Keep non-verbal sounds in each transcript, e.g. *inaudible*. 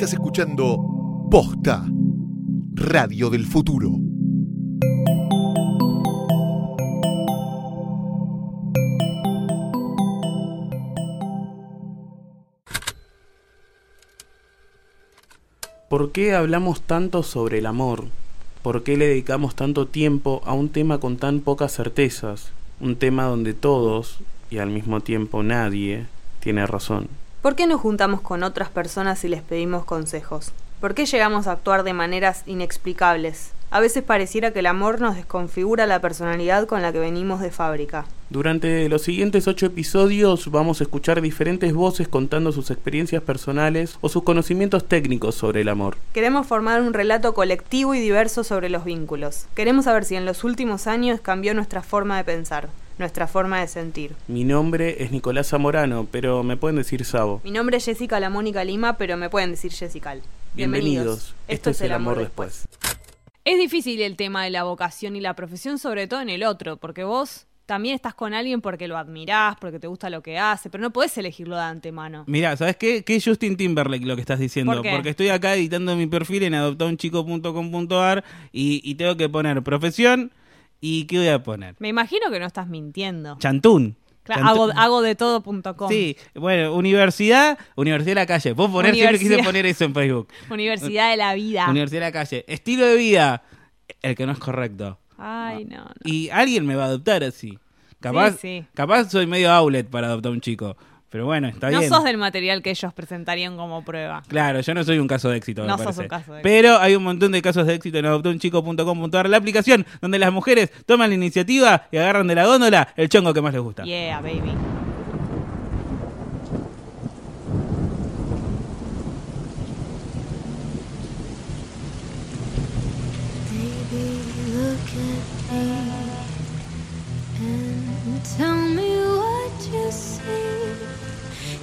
Estás escuchando Posta, Radio del Futuro. ¿Por qué hablamos tanto sobre el amor? ¿Por qué le dedicamos tanto tiempo a un tema con tan pocas certezas? Un tema donde todos, y al mismo tiempo nadie, tiene razón. ¿Por qué nos juntamos con otras personas y les pedimos consejos? ¿Por qué llegamos a actuar de maneras inexplicables? A veces pareciera que el amor nos desconfigura la personalidad con la que venimos de fábrica. Durante los siguientes ocho episodios vamos a escuchar diferentes voces contando sus experiencias personales o sus conocimientos técnicos sobre el amor. Queremos formar un relato colectivo y diverso sobre los vínculos. Queremos saber si en los últimos años cambió nuestra forma de pensar, nuestra forma de sentir. Mi nombre es Nicolás Zamorano, pero me pueden decir Sabo. Mi nombre es Jessica La Mónica Lima, pero me pueden decir Jessica. Bienvenidos. Esto, es El Amor después. Es difícil el tema de la vocación y la profesión, sobre todo en el otro, porque vos también estás con alguien porque lo admirás, porque te gusta lo que hace, pero no podés elegirlo de antemano. Mira, ¿sabes qué? ¿Qué es Justin Timberlake lo que estás diciendo? ¿Por qué? Porque estoy acá editando mi perfil en adoptaunchico.com.ar y, y tengo que poner profesión y ¿qué voy a poner? Me imagino que no estás mintiendo. Chantún. Claro, hago, hago de todo.com. Sí, bueno, universidad, universidad de la calle. Puedo poner, siempre quise poner eso en Facebook. Universidad de la vida. Universidad de la calle. Estilo de vida, el que no es correcto. Ay, no, no. Y alguien me va a adoptar así. Capaz, sí. capaz soy medio outlet para adoptar a un chico. Pero bueno, está No bien. sos del material que ellos presentarían como prueba. Claro, yo no soy un caso de éxito. me No sos parece. un caso de Pero hay un montón de casos de éxito en adoptaunchico.com.ar, la aplicación donde las mujeres toman la iniciativa y agarran de la góndola el chongo que más les gusta. Yeah, baby. Tell me what you see.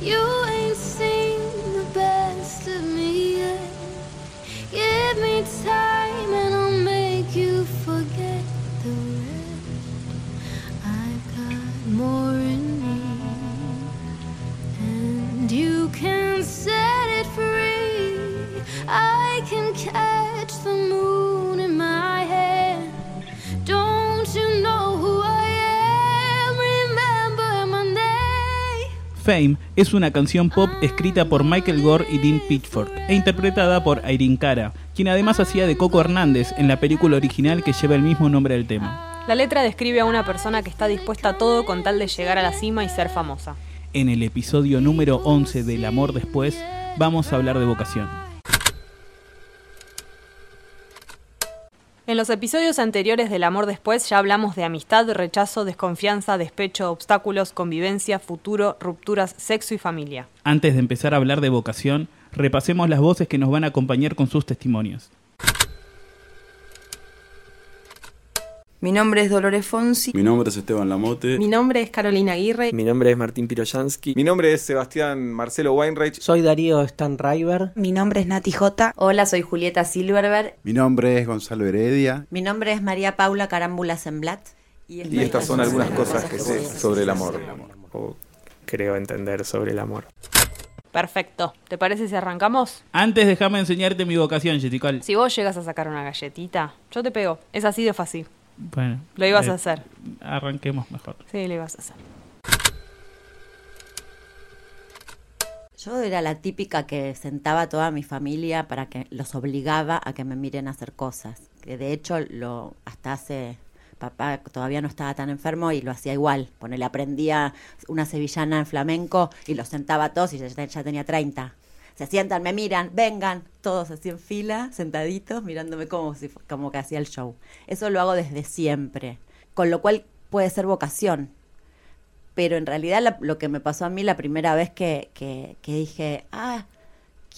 You ain't seen the best of me yet. Give me time and I'll make you forget the rest. I've got more in me, and you can set it free. I can catch the moon in my hand. Don't you know who I am? Remember my name. Fame es una canción pop escrita por Michael Gore y Dean Pitchford e interpretada por Irene Cara, quien además hacía de Coco Hernández en la película original que lleva el mismo nombre del tema. La letra describe a una persona que está dispuesta a todo con tal de llegar a la cima y ser famosa. En el episodio número 11 del Amor Después vamos a hablar de vocación. En los episodios anteriores del Amor Después ya hablamos de amistad, rechazo, desconfianza, despecho, obstáculos, convivencia, futuro, rupturas, sexo y familia. Antes de empezar a hablar de vocación, repasemos las voces que nos van a acompañar con sus testimonios. Mi nombre es Dolores Fonsi. Mi nombre es Esteban Lamote. Mi nombre es Carolina Aguirre. Mi nombre es Martín Piroyansky. Mi nombre es Sebastián Marcelo Weinreich. Soy Darío Stanriver. Mi nombre es Nati J. Hola, soy Julieta Silverberg. Mi nombre es Gonzalo Heredia. Mi nombre es María Paula Carámbula Semblat. Y, y estas son algunas cosas que sé sobre el amor. O creo entender sobre el amor. Perfecto. ¿Te parece si arrancamos? Antes déjame enseñarte mi vocación, Jessica. Si vos llegas a sacar una galletita, yo te pego. Es así de fácil. Bueno. Lo ibas eh, a hacer. Arranquemos mejor. Sí, lo ibas a hacer. Yo era la típica que sentaba a toda mi familia para que los obligaba a que me miren a hacer cosas. Que de hecho lo hasta hace papá todavía no estaba tan enfermo y lo hacía igual. Ponele, aprendía una sevillana en flamenco y los sentaba a todos y ya, ya tenía 30. Se sientan, me miran, vengan, todos así en fila, sentaditos, mirándome como, si, como que hacía el show. Eso lo hago desde siempre. Con lo cual puede ser vocación. Pero en realidad lo que me pasó a mí la primera vez que, que, que dije, ah,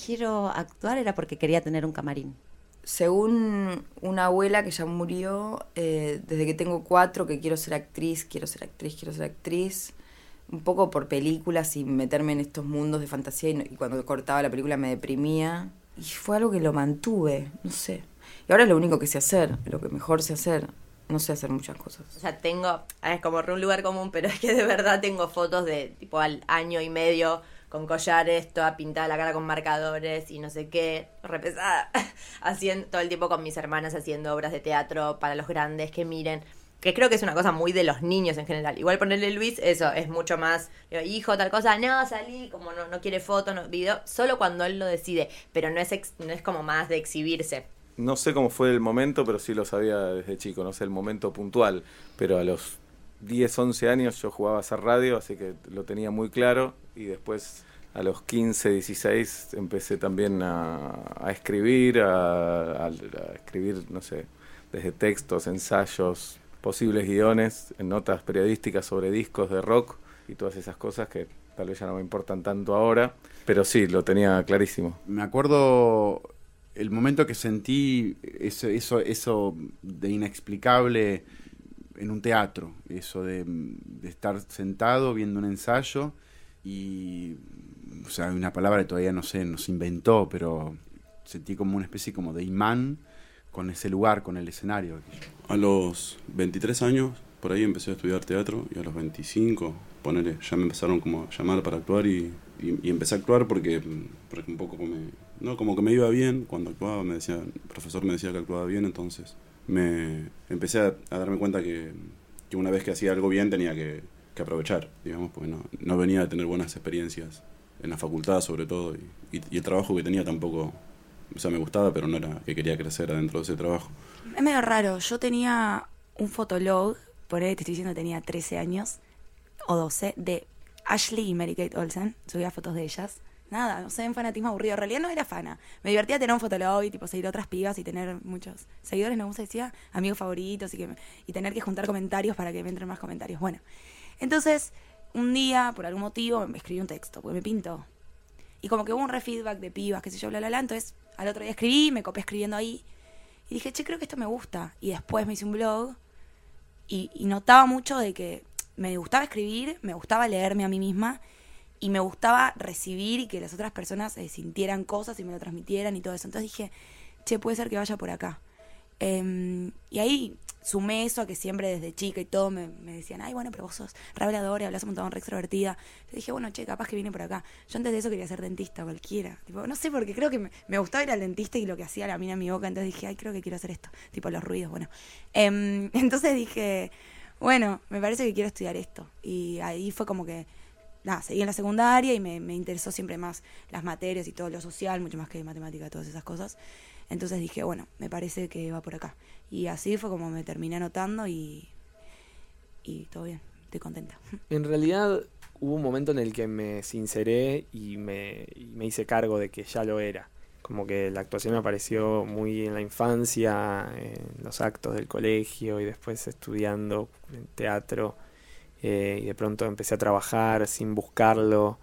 quiero actuar era porque quería tener un camarín. Según una abuela que ya murió, eh, desde que tengo cuatro, que quiero ser actriz, quiero ser actriz, quiero ser actriz, un poco por películas y meterme en estos mundos de fantasía y, y cuando cortaba la película me deprimía. Y fue algo que lo mantuve, no sé. Y ahora es lo único que sé hacer, lo que mejor sé hacer. No sé hacer muchas cosas. O sea, tengo, es como un lugar común, pero *laughs* es que de verdad tengo fotos de tipo al año y medio con collares, toda pintada la cara con marcadores y no sé qué, repesada, *laughs* haciendo todo el tiempo con mis hermanas haciendo obras de teatro para los grandes que miren, que creo que es una cosa muy de los niños en general. Igual ponerle Luis, eso, es mucho más, digo, hijo, tal cosa, no, salí, como no, no quiere foto, no, video, solo cuando él lo decide, pero no es, ex- no es como más de exhibirse. No sé cómo fue el momento, pero sí lo sabía desde chico, no sé el momento puntual, pero a los 10, 11 años yo jugaba a hacer radio, así que lo tenía muy claro y después a los 15, 16 empecé también a, escribir, a escribir, no sé, desde textos, ensayos, posibles guiones, en notas periodísticas sobre discos de rock y todas esas cosas que tal vez ya no me importan tanto ahora, pero sí, lo tenía clarísimo. Me acuerdo el momento que sentí eso, eso, eso de inexplicable en un teatro, eso de, de estar sentado viendo un ensayo y, o sea, una palabra que todavía no sé, nos inventó, pero sentí como una especie como de imán con ese lugar, con el escenario. A los 23 años, por ahí empecé a estudiar teatro y a los 25, ponele, ya me empezaron como a llamar para actuar y, y- empecé a actuar porque, un poco me, no, como que me iba bien cuando actuaba, me decía, el profesor me decía que actuaba bien, entonces me empecé a, darme cuenta que, una vez que hacía algo bien tenía que, aprovechar, digamos, porque no, venía a tener buenas experiencias en la facultad sobre todo y el trabajo que tenía tampoco, o sea, me gustaba, pero no era que quería crecer adentro de ese trabajo. Es medio raro. Yo tenía un fotolog, por ahí te estoy diciendo tenía 13 años o 12, de Ashley y Mary Kate Olsen. Subía fotos de ellas. Nada, no sé, un fanatismo aburrido. En realidad no era fana. Me divertía tener un fotolog y tipo seguir otras pibas y tener muchos seguidores, no se decía, amigos favoritos y, que y tener que juntar comentarios para que me entren más comentarios. Bueno, entonces un día, por algún motivo, me escribí un texto, porque me pintó. Y como que hubo un refeedback de pibas, qué sé yo, bla, bla, bla. Entonces al otro día escribí, me copié escribiendo ahí. Y dije, che, creo que esto me gusta. Y después me hice un blog y, notaba mucho de que me gustaba escribir, me gustaba leerme a mí misma y me gustaba recibir y que las otras personas eh, sintieran cosas y me lo transmitieran y todo eso. Entonces dije, che, puede ser que vaya por acá. Em, y ahí sumé eso a que siempre desde chica y todo me, me decían, ay, bueno, pero vos sos re habladora hablas un montón, re extrovertida. Yo dije, bueno, che, capaz que viene por acá. Yo antes de eso quería ser dentista, cualquiera. No sé, porque creo que me, me gustaba ir al dentista y lo que hacía la mina en mi boca. Entonces dije, ay, creo que quiero hacer esto. Tipo, los ruidos, bueno. Em, *laughs* entonces dije, bueno, me parece que quiero estudiar esto. Y ahí fue como que, nada, seguí en la secundaria y me, me interesó siempre más las materias y todo lo social, mucho más que matemática, todas esas cosas. Entonces dije, bueno, me parece que va por acá. Y así fue como me terminé anotando y, y todo bien, estoy contenta. *laughs* En realidad hubo un momento en el que me sinceré y me, y me hice cargo de que ya lo era. Como que la actuación me apareció muy en la infancia, en los actos del colegio y después estudiando en teatro. eh, y de pronto empecé a trabajar sin buscarlo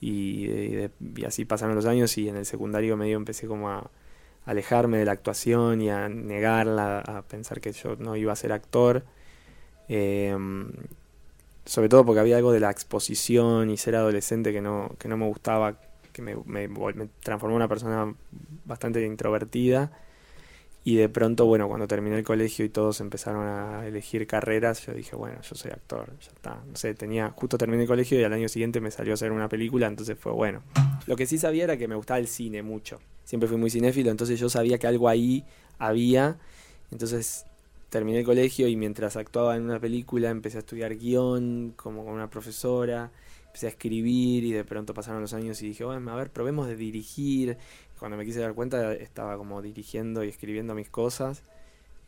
y, y de- y así pasaron los años y en el secundario medio empecé como a alejarme de la actuación y a negarla, a pensar que yo no iba a ser actor. Em, sobre todo porque había algo de la exposición y ser adolescente que no, que no me gustaba, que me, me, transformó en una persona bastante introvertida. Y de pronto, bueno, cuando terminé el colegio y todos empezaron a elegir carreras, yo dije, bueno, yo soy actor, ya está. No sé, tenía, justo terminé el colegio y al año siguiente me salió a hacer una película, entonces fue bueno. Lo que sí sabía era que me gustaba el cine mucho. Siempre fui muy cinéfilo, entonces yo sabía que algo ahí había. Entonces terminé el colegio y mientras actuaba en una película empecé a estudiar guion como con una profesora, empecé a escribir y de pronto pasaron los años y dije, bueno, a ver, probemos de dirigir. Cuando me quise dar cuenta estaba como dirigiendo y escribiendo mis cosas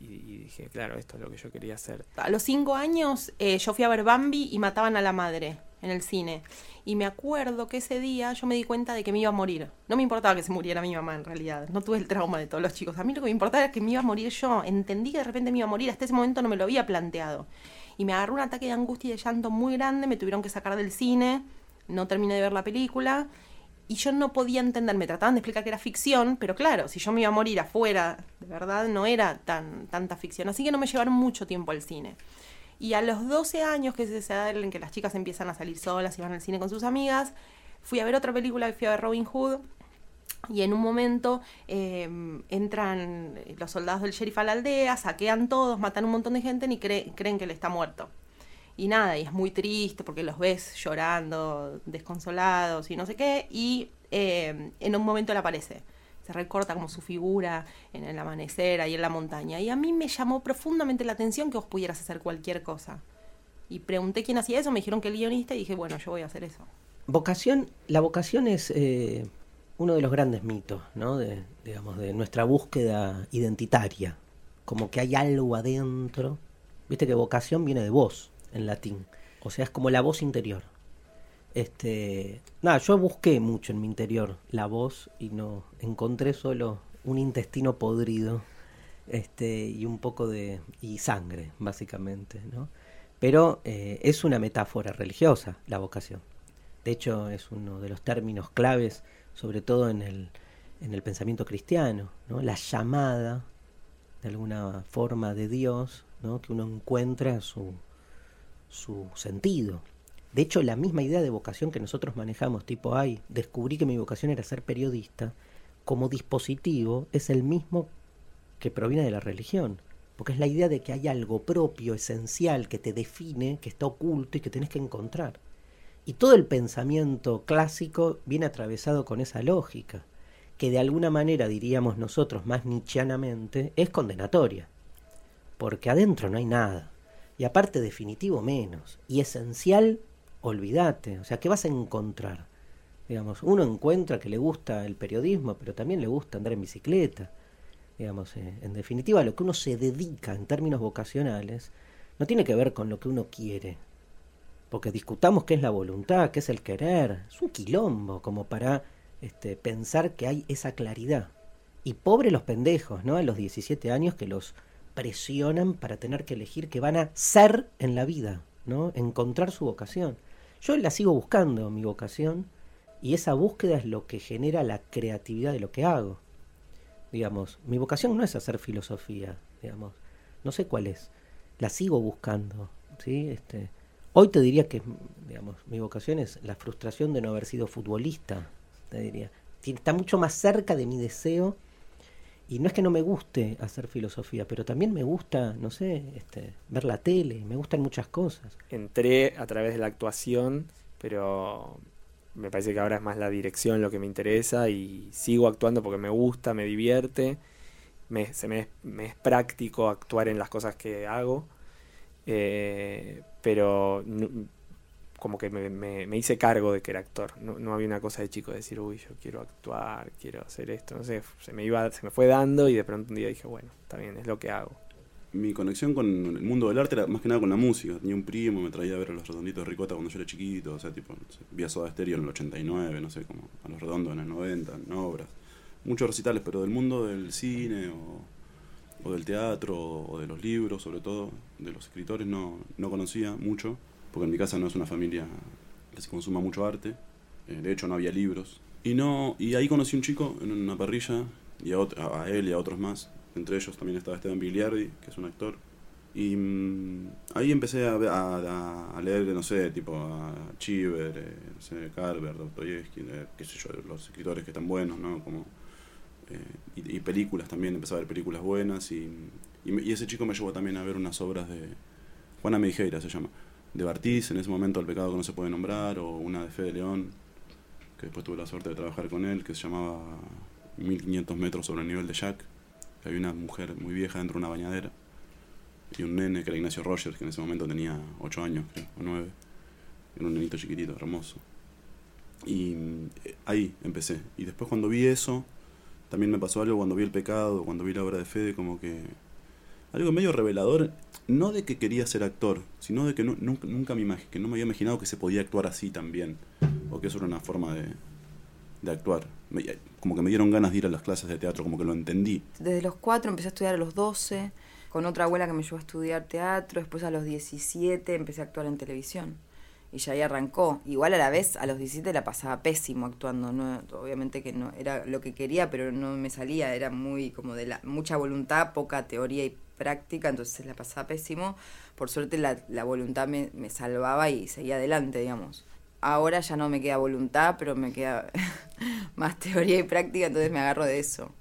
y, dije, claro, esto es lo que yo quería hacer. A los cinco años eh, yo fui a ver Bambi y mataban a la madre en el cine. Y me acuerdo que ese día yo me di cuenta de que me iba a morir. No me importaba que se muriera mi mamá en realidad. No tuve el trauma de todos los chicos. A mí lo que me importaba era que me iba a morir yo. Entendí que de repente me iba a morir. Hasta ese momento no me lo había planteado. y me agarró un ataque de angustia y de llanto muy grande, me tuvieron que sacar del cine, no terminé de ver la película y yo no podía entender, me trataban de explicar que era ficción, pero claro, si yo me iba a morir afuera, de verdad no era tan tanta ficción, así que no me llevaron mucho tiempo al cine. Y a los 12 años, que es esa edad en que las chicas empiezan a salir solas y van al cine con sus amigas, fui a ver otra película fui a ver Robin Hood. Y en un momento eh, entran los soldados del sheriff a la aldea, saquean todos, matan un montón de gente y cre- creen que él está muerto. Y nada, y es muy triste porque los ves llorando, desconsolados y no sé qué. Y eh, en un momento él aparece. Se recorta como su figura en el amanecer ahí en la montaña. Y a mí me llamó profundamente la atención que vos pudieras hacer cualquier cosa. Y pregunté quién hacía eso, me dijeron que el guionista y dije, bueno, yo voy a hacer eso. Vocación, la vocación es eh, uno de los grandes mitos, ¿no? De, digamos, de nuestra búsqueda identitaria. Como que hay algo adentro. Viste que vocación viene de voz en latín. O sea, es como la voz interior. Este, nada, yo busqué mucho en mi interior la voz y no encontré solo un intestino podrido, este, y un poco de y sangre, básicamente, ¿no? Pero eh, es una metáfora religiosa la vocación. De hecho, es uno de los términos claves, sobre todo en el, en el pensamiento cristiano, ¿no? La llamada, de alguna forma, de Dios, ¿no? Que uno encuentra su, su sentido. De hecho, la misma idea de vocación que nosotros manejamos, tipo, ay, descubrí que mi vocación era ser periodista, como dispositivo es el mismo que proviene de la religión. Porque es la idea de que hay algo propio, esencial, que te define, que está oculto y que tenés que encontrar. Y todo el pensamiento clásico viene atravesado con esa lógica, que de alguna manera, diríamos nosotros más nichianamente, es condenatoria. Porque adentro no hay nada. Y aparte definitivo menos. Y esencial, olvídate. O sea, ¿qué vas a encontrar? Digamos, uno encuentra que le gusta el periodismo, pero también le gusta andar en bicicleta. Digamos, eh, en definitiva, lo que uno se dedica en términos vocacionales no tiene que ver con lo que uno quiere. Porque discutamos qué es la voluntad, qué es el querer. Es un quilombo como para este, pensar que hay esa claridad. Y pobre los pendejos, ¿no? A los 17 años que los presionan para tener que elegir qué van a ser en la vida, ¿no? Encontrar su vocación. Yo la sigo buscando, mi vocación, y esa búsqueda es lo que genera la creatividad de lo que hago. Digamos, mi vocación no es hacer filosofía, digamos, no sé cuál es, la sigo buscando, ¿sí? Este, hoy te diría que, digamos, mi vocación es la frustración de no haber sido futbolista, te diría. Está mucho más cerca de mi deseo y no es que no me guste hacer filosofía, pero también me gusta, no sé, este, ver la tele, me gustan muchas cosas. entré a través de la actuación, pero me parece que ahora es más la dirección lo que me interesa y sigo actuando porque me gusta, me divierte, me, se me, es- práctico actuar en las cosas que hago, eh, pero como que me, me- hice cargo de que era actor, no, no había una cosa de chico de decir, uy, yo quiero actuar, quiero hacer esto, no sé, se me, iba, se me fue dando y de pronto un día dije, bueno, está bien, es lo que hago. Mi conexión con el mundo del arte era más que nada con la música. Tenía un primo, me traía a ver a los redonditos de Ricota cuando yo era chiquito, o sea, tipo, no sé, vi a Soda Stereo en el 89, no sé, como a los redondos en el 90, en obras. Muchos recitales, pero del mundo del cine o, o del teatro o de los libros, sobre todo, de los escritores, no, no conocía mucho, porque en mi casa no es una familia que se consuma mucho arte. Eh, de hecho, no había libros. Y, no, y ahí conocí un chico en una parrilla, y a, ot- a él y a otros más. Entre ellos también estaba Esteban Bigliardi, que es un actor. Y mm, ahí empecé a, a, a- a leer, no sé, tipo a Chiver, eh, no sé, Carver, Dostoyevsky, eh, qué sé yo, los escritores que están buenos, ¿no? Como, eh, y, películas también, empecé a ver películas buenas. Y, y ese chico me llevó también a ver unas obras de Juana Meijeira, se llama, de Bartiz, en ese momento El pecado que no se puede nombrar, o una de Fede León, que después tuve la suerte de trabajar con él, que se llamaba 1500 metros sobre el nivel de Jack. que Había una mujer muy vieja dentro de una bañadera y un nene que era Ignacio Rogers, que en ese momento tenía 8 años, creo, o 9. Era un nenito chiquitito, hermoso. Y eh, ahí empecé. Y después cuando vi eso, también me pasó algo cuando vi El Pecado, cuando vi la obra de Fede, como que... Algo medio revelador, no de que quería ser actor, sino de que nu- nunca, nunca me que no me había imaginado que se podía actuar así también. O que eso era una forma de, de actuar. Me- como que me dieron ganas de ir a las clases de teatro, como que lo entendí. Desde los cuatro empecé a estudiar a los 12. con otra abuela que me llevó a estudiar teatro, después a los 17 empecé a actuar en televisión. Y ya ahí arrancó. Igual a la vez, a los 17 la pasaba pésimo actuando. No, obviamente que no era lo que quería, pero no me salía. Era muy como de la, mucha voluntad, poca teoría y práctica, entonces la pasaba pésimo. Por suerte la, voluntad me, me salvaba y seguía adelante, digamos. Ahora ya no me queda voluntad, pero me queda *laughs* más teoría y práctica, entonces me agarro de eso.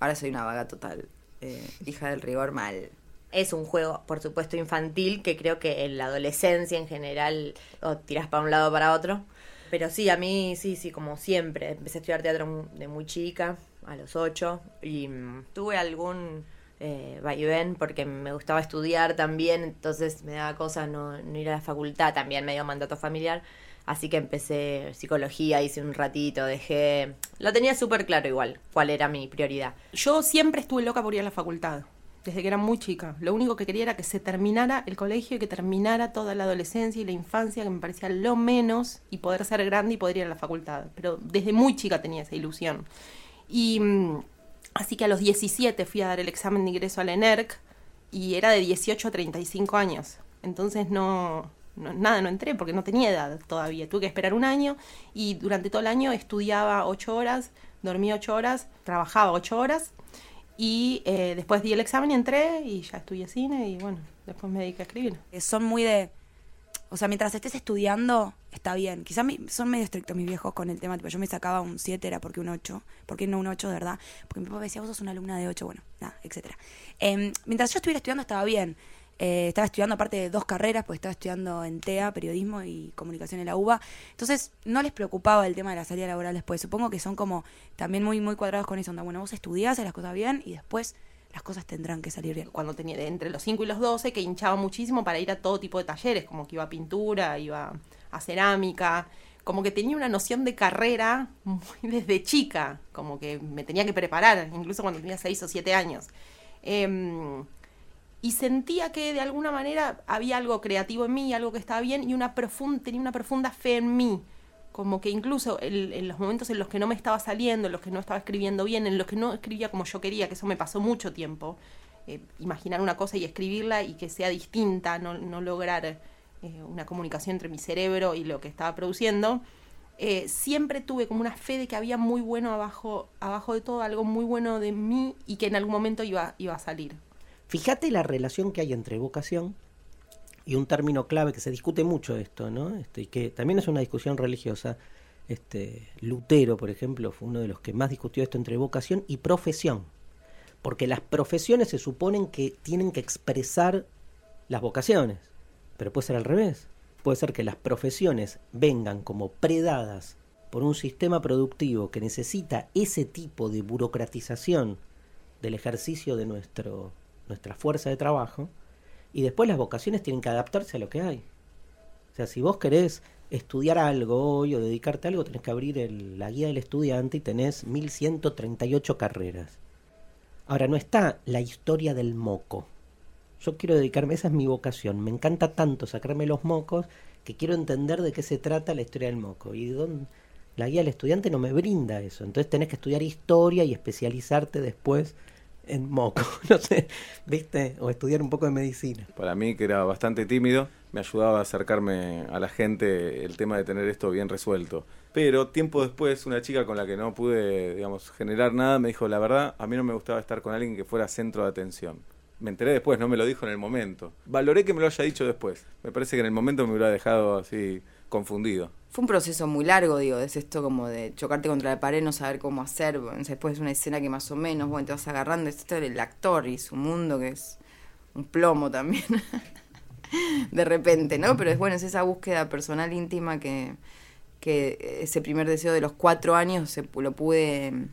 Ahora soy una vaga total. eh, hija del rigor mal. Es un juego, por supuesto, infantil que creo que en la adolescencia en general o tiras para un lado o para otro. Pero sí, a mí sí, sí, como siempre. Empecé a estudiar teatro de muy chica, a los ocho, y mm, tuve algún eh, vaivén porque me gustaba estudiar también, entonces me daba cosa no, no ir a la facultad, también medio mandato familiar. Así que empecé psicología, hice un ratito, dejé... Lo tenía súper claro igual, cuál era mi prioridad. Yo siempre estuve loca por ir a la facultad, desde que era muy chica. Lo único que quería era que se terminara el colegio y que terminara toda la adolescencia y la infancia, que me parecía lo menos, y poder ser grande y poder ir a la facultad. Pero desde muy chica tenía esa ilusión. Y mm, así que a los 17 fui a dar el examen de ingreso a la ENERC y era de 18 a 35 años. Entonces no, nada, no entré porque no tenía edad todavía. Tuve que esperar un año y durante todo el año estudiaba 8 horas, dormía 8 horas, trabajaba 8 horas y eh, después di el examen y entré y ya estudié cine y bueno, después me dediqué a escribir. Eh, son muy de. O sea, mientras estés estudiando, está bien. Quizás son medio estrictos mis viejos con el tema. Tipo, yo me sacaba un 7, era porque un 8. ¿Por qué no un 8, de verdad? Porque mi papá decía, vos sos una alumna de 8, bueno, nada, etcétera. Em, mientras yo estuviera estudiando, estaba bien. Eh, estaba estudiando aparte de dos carreras, porque estaba estudiando en TEA, periodismo y comunicación en la UBA. Entonces, no les preocupaba el tema de la salida laboral después. Supongo que son como también muy, muy cuadrados con eso. Onda, bueno, vos estudiás, las cosas bien y después las cosas tendrán que salir bien. Cuando tenía entre los 5 y los 12, que hinchaba muchísimo para ir a todo tipo de talleres, como que iba a pintura, iba a cerámica, como que tenía una noción de carrera muy *laughs* desde chica, como que me tenía que preparar, incluso cuando tenía 6 o 7 años. Em, y sentía que de alguna manera había algo creativo en mí, algo que estaba bien y una profunda, tenía una profunda fe en mí. Como que incluso en los momentos en los que no me estaba saliendo, en los que no estaba escribiendo bien, en los que no escribía como yo quería, que eso me pasó mucho tiempo, eh, imaginar una cosa y escribirla y que sea distinta, no, no lograr eh, una comunicación entre mi cerebro y lo que estaba produciendo, eh, siempre tuve como una fe de que había muy bueno abajo, abajo de todo, algo muy bueno de mí y que en algún momento iba, iba a salir. Fíjate la relación que hay entre vocación y un término clave que se discute mucho esto, ¿no? Este, y que también es una discusión religiosa. Este, Lutero, por ejemplo, fue uno de los que más discutió esto entre vocación y profesión. Porque las profesiones se suponen que tienen que expresar las vocaciones, pero puede ser al revés. Puede ser que las profesiones vengan como predadas por un sistema productivo que necesita ese tipo de burocratización del ejercicio de nuestro, nuestra fuerza de trabajo, y después las vocaciones tienen que adaptarse a lo que hay. O sea, si vos querés estudiar algo hoy o dedicarte a algo, tenés que abrir el- la guía del estudiante y tenés 1138 carreras. Ahora, no está la historia del moco. Yo quiero dedicarme, esa es mi vocación. Me encanta tanto sacarme los mocos que quiero entender de qué se trata la historia del moco. Y dónde- la guía del estudiante no me brinda eso. Entonces tenés que estudiar historia y especializarte después en moco. *laughs* No sé, ¿viste? O estudiar un poco de medicina. Para mí, que era bastante tímido, me ayudaba a acercarme a la gente el tema de tener esto bien resuelto. Pero tiempo después, una chica con la que no pude, digamos, generar nada, me dijo, la verdad, a mí no me gustaba estar con alguien que fuera centro de atención. Me enteré después, no me lo dijo en el momento. Valoré que me lo haya dicho después. Me parece que en el momento me hubiera dejado así confundido. Fue un proceso muy largo, digo, es esto como de chocarte contra la pared, no saber cómo hacer, bueno, después es una escena que más o menos, bueno, te vas agarrando, es esto del actor y su mundo que es un plomo también, *laughs* de repente, ¿no? Pero es bueno, es esa búsqueda personal íntima que, que ese primer deseo de los cuatro años se, lo pude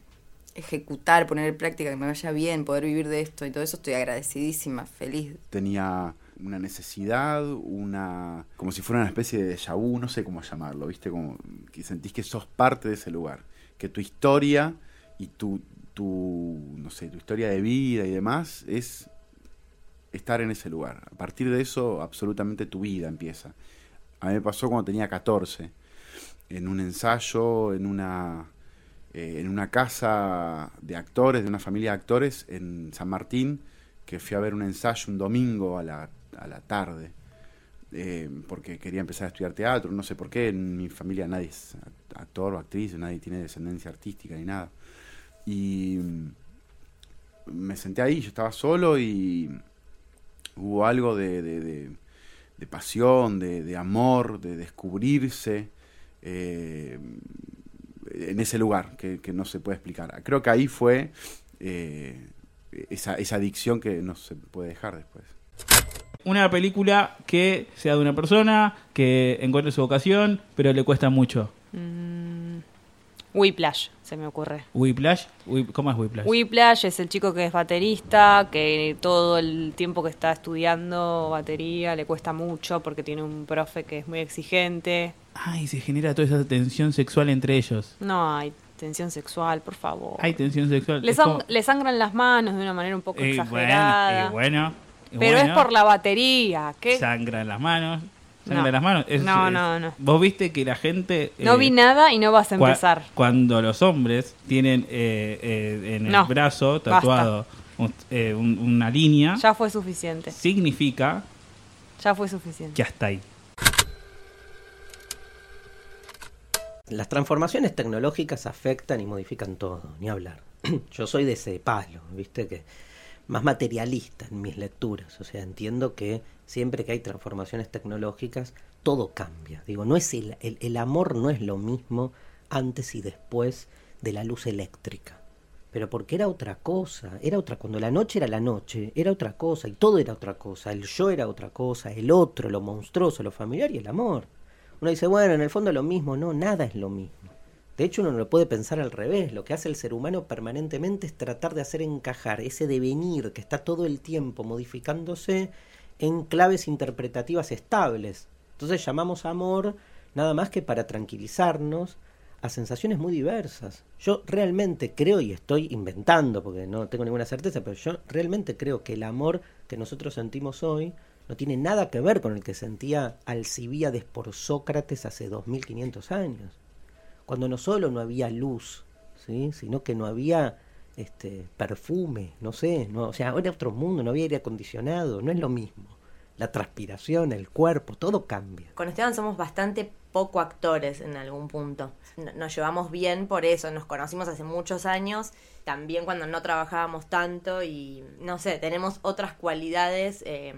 ejecutar, poner en práctica, que me vaya bien, poder vivir de esto y todo eso, estoy agradecidísima, feliz. tenía una necesidad, una como si fuera una especie de déjà no sé cómo llamarlo, ¿viste? Como que sentís que sos parte de ese lugar, que tu historia y tu tu no sé, tu historia de vida y demás es estar en ese lugar. A partir de eso absolutamente tu vida empieza. A mí me pasó cuando tenía 14 en un ensayo, en una eh, en una casa de actores, de una familia de actores en San Martín, que fui a ver un ensayo un domingo a la, a la tarde, eh, porque quería empezar a estudiar teatro, no sé por qué, en mi familia nadie es actor o actriz, nadie tiene descendencia artística ni nada. Y mm, me senté ahí, yo estaba solo y hubo algo de, de- pasión, de, amor, de descubrirse eh, en ese lugar que, que no se puede explicar. Creo que ahí fue eh, esa, esa adicción que no se puede dejar después. Una película que sea de una persona, que encuentre su vocación, pero le cuesta mucho. Mm, Whiplash, se me ocurre. Whiplash, Whip- ¿cómo es Whiplash? Whiplash es el chico que es baterista, que todo el tiempo que está estudiando batería le cuesta mucho porque tiene un profe que es muy exigente. Ay, se genera toda esa tensión sexual entre ellos. No hay tensión sexual, por favor. Hay tensión sexual. Le, Es sang- como- le sangran las manos de una manera un poco exagerada. bueno, y bueno, pero bueno, es por la batería. ¿qué? Sangra en las manos. Sangra No. en las manos. Es- No, no, no. Vos viste que la gente... No eh, vi nada y no vas a cua- empezar. Cuando los hombres tienen eh, eh, en el No, brazo tatuado un- eh, un- una línea, Ya fue suficiente. significa Ya fue suficiente. que hasta ahí. Las transformaciones tecnológicas afectan y modifican todo, ni hablar. *clears throat* Yo soy de ese palo, viste que más materialista en mis lecturas, o sea, entiendo que siempre que hay transformaciones tecnológicas, todo cambia. Digo, no es el, el, el amor no es lo mismo antes y después de la luz eléctrica. Pero porque era otra cosa, era otra, cuando la noche era la noche, era otra cosa, y todo era otra cosa, el yo era otra cosa, el otro, lo monstruoso, lo familiar y el amor. Uno dice, bueno, en el fondo lo mismo, no, nada es lo mismo. De hecho, uno no lo puede pensar al revés. Lo que hace el ser humano permanentemente es tratar de hacer encajar ese devenir que está todo el tiempo modificándose en claves interpretativas estables. Entonces llamamos amor nada más que para tranquilizarnos a sensaciones muy diversas. Yo realmente creo, y estoy inventando porque no tengo ninguna certeza, pero yo realmente creo que el amor que nosotros sentimos hoy no tiene nada que ver con el que sentía Alcibíades por Sócrates hace 2500 años cuando no solo no había luz, ¿sí? sino que no había este perfume, no sé, no, o sea, era otro mundo, no había aire acondicionado, no es lo mismo. La transpiración, el cuerpo, todo cambia. Con Esteban somos bastante poco actores en algún punto. No- Nos llevamos bien por eso, nos conocimos hace muchos años, también cuando no trabajábamos tanto y no sé, tenemos otras cualidades eh,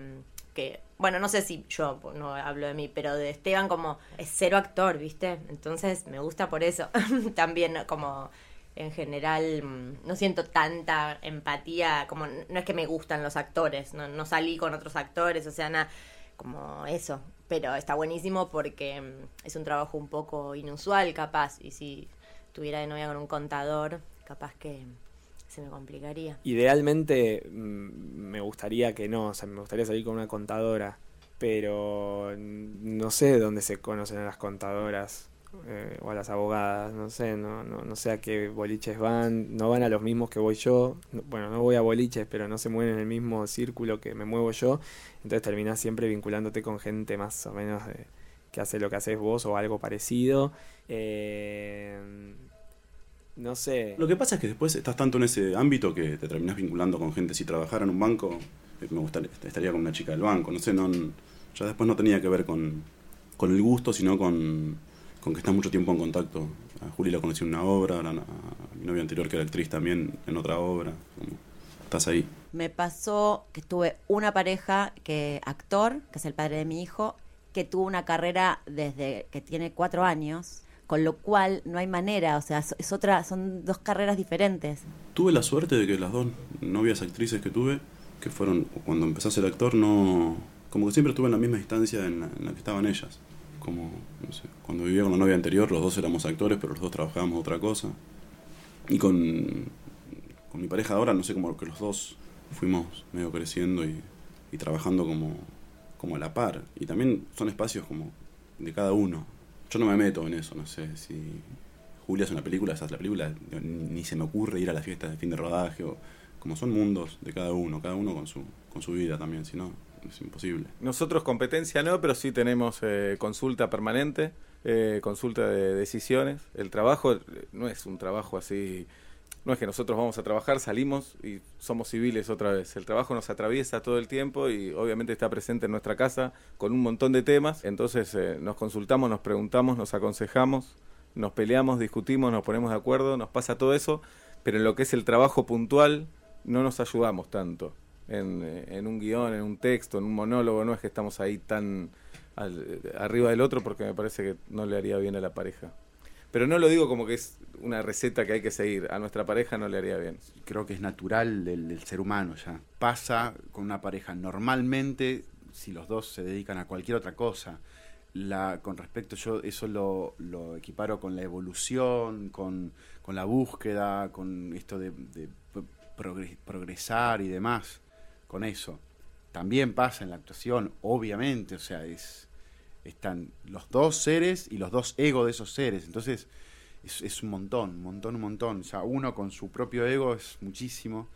que, bueno, no sé si yo no hablo de mí, pero de Esteban como es cero actor, ¿viste? Entonces me gusta por eso. *laughs* también como en general mm, no siento tanta empatía, como no es que me gustan los actores, no, no salí con otros actores, o sea, nada, como eso. Pero está buenísimo porque mm, es un trabajo un poco inusual, capaz, y si tuviera de novia con un contador, capaz que me complicaría. Idealmente mm, me gustaría que no, o sea, me gustaría salir con una contadora, pero no sé dónde se conocen a las contadoras eh, o a las abogadas, no sé, no, no, no sé a qué boliches van, no van a los mismos que voy yo, No- bueno, no voy a boliches, pero no se mueven en el mismo círculo que me muevo yo, entonces terminás siempre vinculándote con gente más o menos de- que hace lo que haces vos o algo parecido. Eh, no sé. Lo que pasa es que después estás tanto en ese ámbito que te terminás vinculando con gente. Si trabajara en un banco, eh, me gustaría, estaría con una chica del banco. No sé, no, ya después no tenía que ver con, con el gusto, sino con, con que estás mucho tiempo en contacto. A Juli la conocí en una obra, a mi novia anterior que era actriz también en otra obra. Como, estás ahí. Me pasó que tuve una pareja que actor, que es el padre de mi hijo, que tuvo una carrera desde que tiene cuatro años, con lo cual no hay manera, o sea, es- otra, son dos carreras diferentes. Tuve la suerte de que las dos novias actrices que tuve, que fueron cuando empecé a ser actor, no. Como que siempre estuve en la misma distancia en la, en la que estaban ellas. Como, no sé, cuando vivía con la novia anterior, los dos éramos actores, pero los dos trabajábamos otra cosa. Y con, con mi pareja ahora, no sé, como que los dos fuimos medio creciendo y, y trabajando como, como a la par. Y también son espacios como de cada uno. Yo no me meto en eso, no sé, si Julia hace una película, esa es la película, ni se me ocurre ir a la fiesta de fin de rodaje, o como son mundos de cada uno, cada uno con su, con su vida también, si no, es imposible. Nosotros competencia no, pero sí tenemos eh, consulta permanente, eh, consulta de decisiones. El trabajo eh, no es un trabajo así no es que nosotros vamos a trabajar, salimos y somos civiles otra vez. El trabajo nos atraviesa todo el tiempo y obviamente está presente en nuestra casa con un montón de temas. Entonces eh, nos consultamos, nos preguntamos, nos aconsejamos, nos peleamos, discutimos, nos ponemos de acuerdo, nos pasa todo eso, pero en lo que es el trabajo puntual no nos ayudamos tanto. En, eh, un guion, en un texto, en un monólogo, no es que estamos ahí tan al- arriba del otro porque me parece que no le haría bien a la pareja. Pero no lo digo como que es una receta que hay que seguir. A nuestra pareja no le haría bien. Creo que es natural del, del ser humano ya. Pasa con una pareja. Normalmente, si los dos se dedican a cualquier otra cosa, la, con respecto, yo eso lo, lo equiparo con la evolución, con, con la búsqueda, con esto de, de progre- progresar y demás, con eso. También pasa en la actuación, obviamente, o sea, es, están los dos seres y los dos egos de esos seres. Entonces, es, es un montón, un montón, un montón. O sea, uno con su propio ego es muchísimo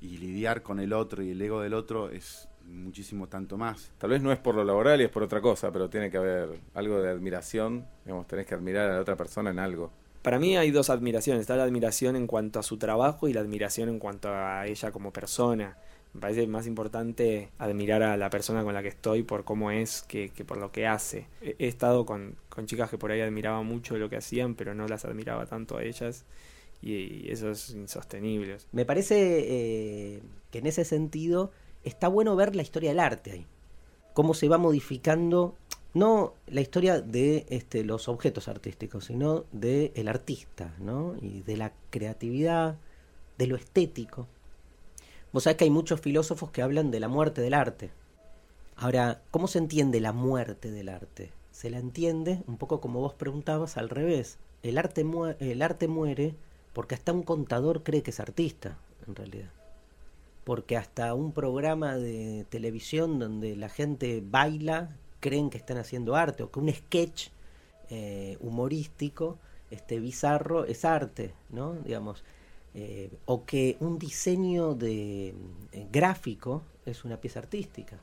y lidiar con el otro y el ego del otro es muchísimo tanto más. Tal vez no es por lo laboral y es por otra cosa, pero tiene que haber algo de admiración. Digamos, tenés que admirar a la otra persona en algo. Para mí hay dos admiraciones. Está la admiración en cuanto a su trabajo y la admiración en cuanto a ella como persona. Me parece más importante admirar a la persona con la que estoy por cómo es que, que por lo que hace. He, estado con, con chicas que por ahí admiraba mucho lo que hacían, pero no las admiraba tanto a ellas. Y, y eso es insostenible. Me parece eh, que en ese sentido está bueno ver la historia del arte ahí. Cómo se va modificando, no la historia de este, los objetos artísticos, sino del el artista, ¿no? Y de la creatividad, de lo estético. Vos sabés que hay muchos filósofos que hablan de la muerte del arte. Ahora, ¿cómo se entiende la muerte del arte? Se la entiende, un poco como vos preguntabas, al revés. El arte, el arte muere porque hasta un contador cree que es artista, en realidad. Porque hasta un programa de televisión donde la gente baila, creen que están haciendo arte, o que un sketch eh, humorístico, este bizarro, es arte, ¿no? Digamos, eh, o que un diseño de eh, gráfico es una pieza artística.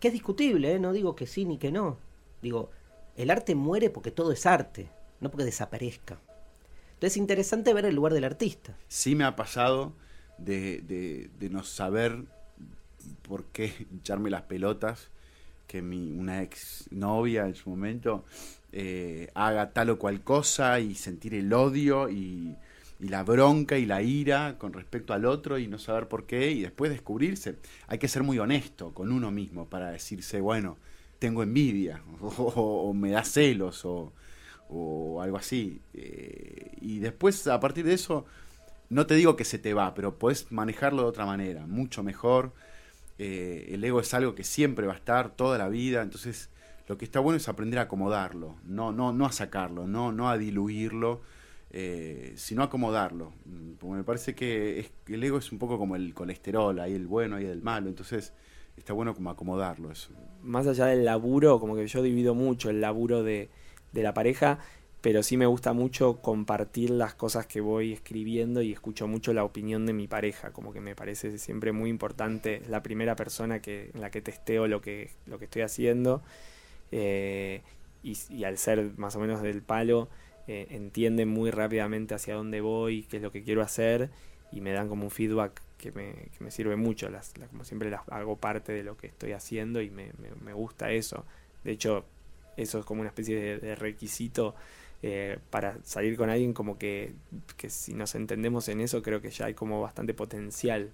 Que es discutible, ¿eh? no digo que sí ni que no. Digo, el arte muere porque todo es arte, no porque desaparezca. Entonces es interesante ver el lugar del artista. Sí me ha pasado de, de, no saber por qué echarme las pelotas que mi, una ex novia en su momento haga tal o cual cosa y sentir el odio y, y la bronca y la ira con respecto al otro y no saber por qué y después descubrirse. Hay que ser muy honesto con uno mismo para decirse, bueno, tengo envidia *laughs* o, o- o me da celos o, o algo así. Eh, y después, a partir de eso, no te digo que se te va, pero puedes manejarlo de otra manera, mucho mejor. Eh, el ego es algo que siempre va a estar toda la vida, entonces lo que está bueno es aprender a acomodarlo, no, no, no a sacarlo, no, no a diluirlo, eh, sino acomodarlo. Mm, Porque me parece que el ego es un poco como el colesterol, hay el bueno y el malo, entonces está bueno como acomodarlo eso. más allá del laburo, como que yo divido mucho el laburo de, de la pareja, pero sí me gusta mucho compartir las cosas que voy escribiendo y escucho mucho la opinión de mi pareja, como que me parece siempre muy importante, es la primera persona que, en la que testeo lo que, lo que estoy haciendo, eh, y, y al ser más o menos del palo, eh, entienden muy rápidamente hacia dónde voy, qué es lo que quiero hacer, y me dan como un feedback que me, que me sirve mucho. Las, como siempre las hago parte de lo que estoy haciendo y me, me- gusta eso. De hecho, eso es como una especie de, requisito eh, para salir con alguien como que, que si nos entendemos en eso creo que ya hay como bastante potencial,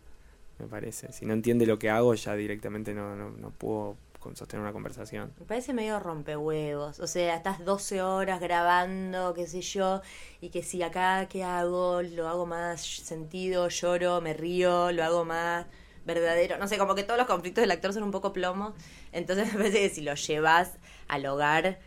me parece. Si no entiende lo que hago ya directamente no, no, no puedo sostener una conversación. Me parece medio rompehuevos. O sea, estás 12 horas grabando, qué sé yo, y que si acá, ¿qué hago? Lo hago más sentido, lloro, me río, lo hago más verdadero. No sé, como que todos los conflictos del actor son un poco plomo. Entonces *laughs* me parece que si lo llevas al hogar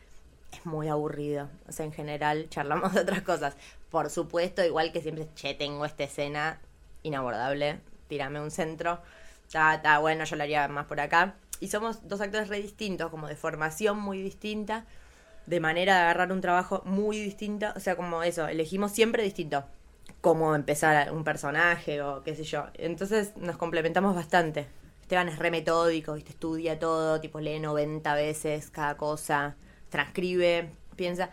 es muy aburrido. O sea, en general charlamos de otras cosas. Por supuesto, igual que siempre, che, tengo esta escena inabordable, tírame un centro. Está, está bueno, yo lo haría más por acá. Y somos dos actores re distintos, como de formación muy distinta, de manera de agarrar un trabajo muy distinta. O sea, como eso, elegimos siempre distinto. Cómo empezar un personaje o qué sé yo. Entonces nos complementamos bastante. Esteban es re metódico, ¿viste? estudia todo, tipo lee 90 veces cada cosa, transcribe, piensa.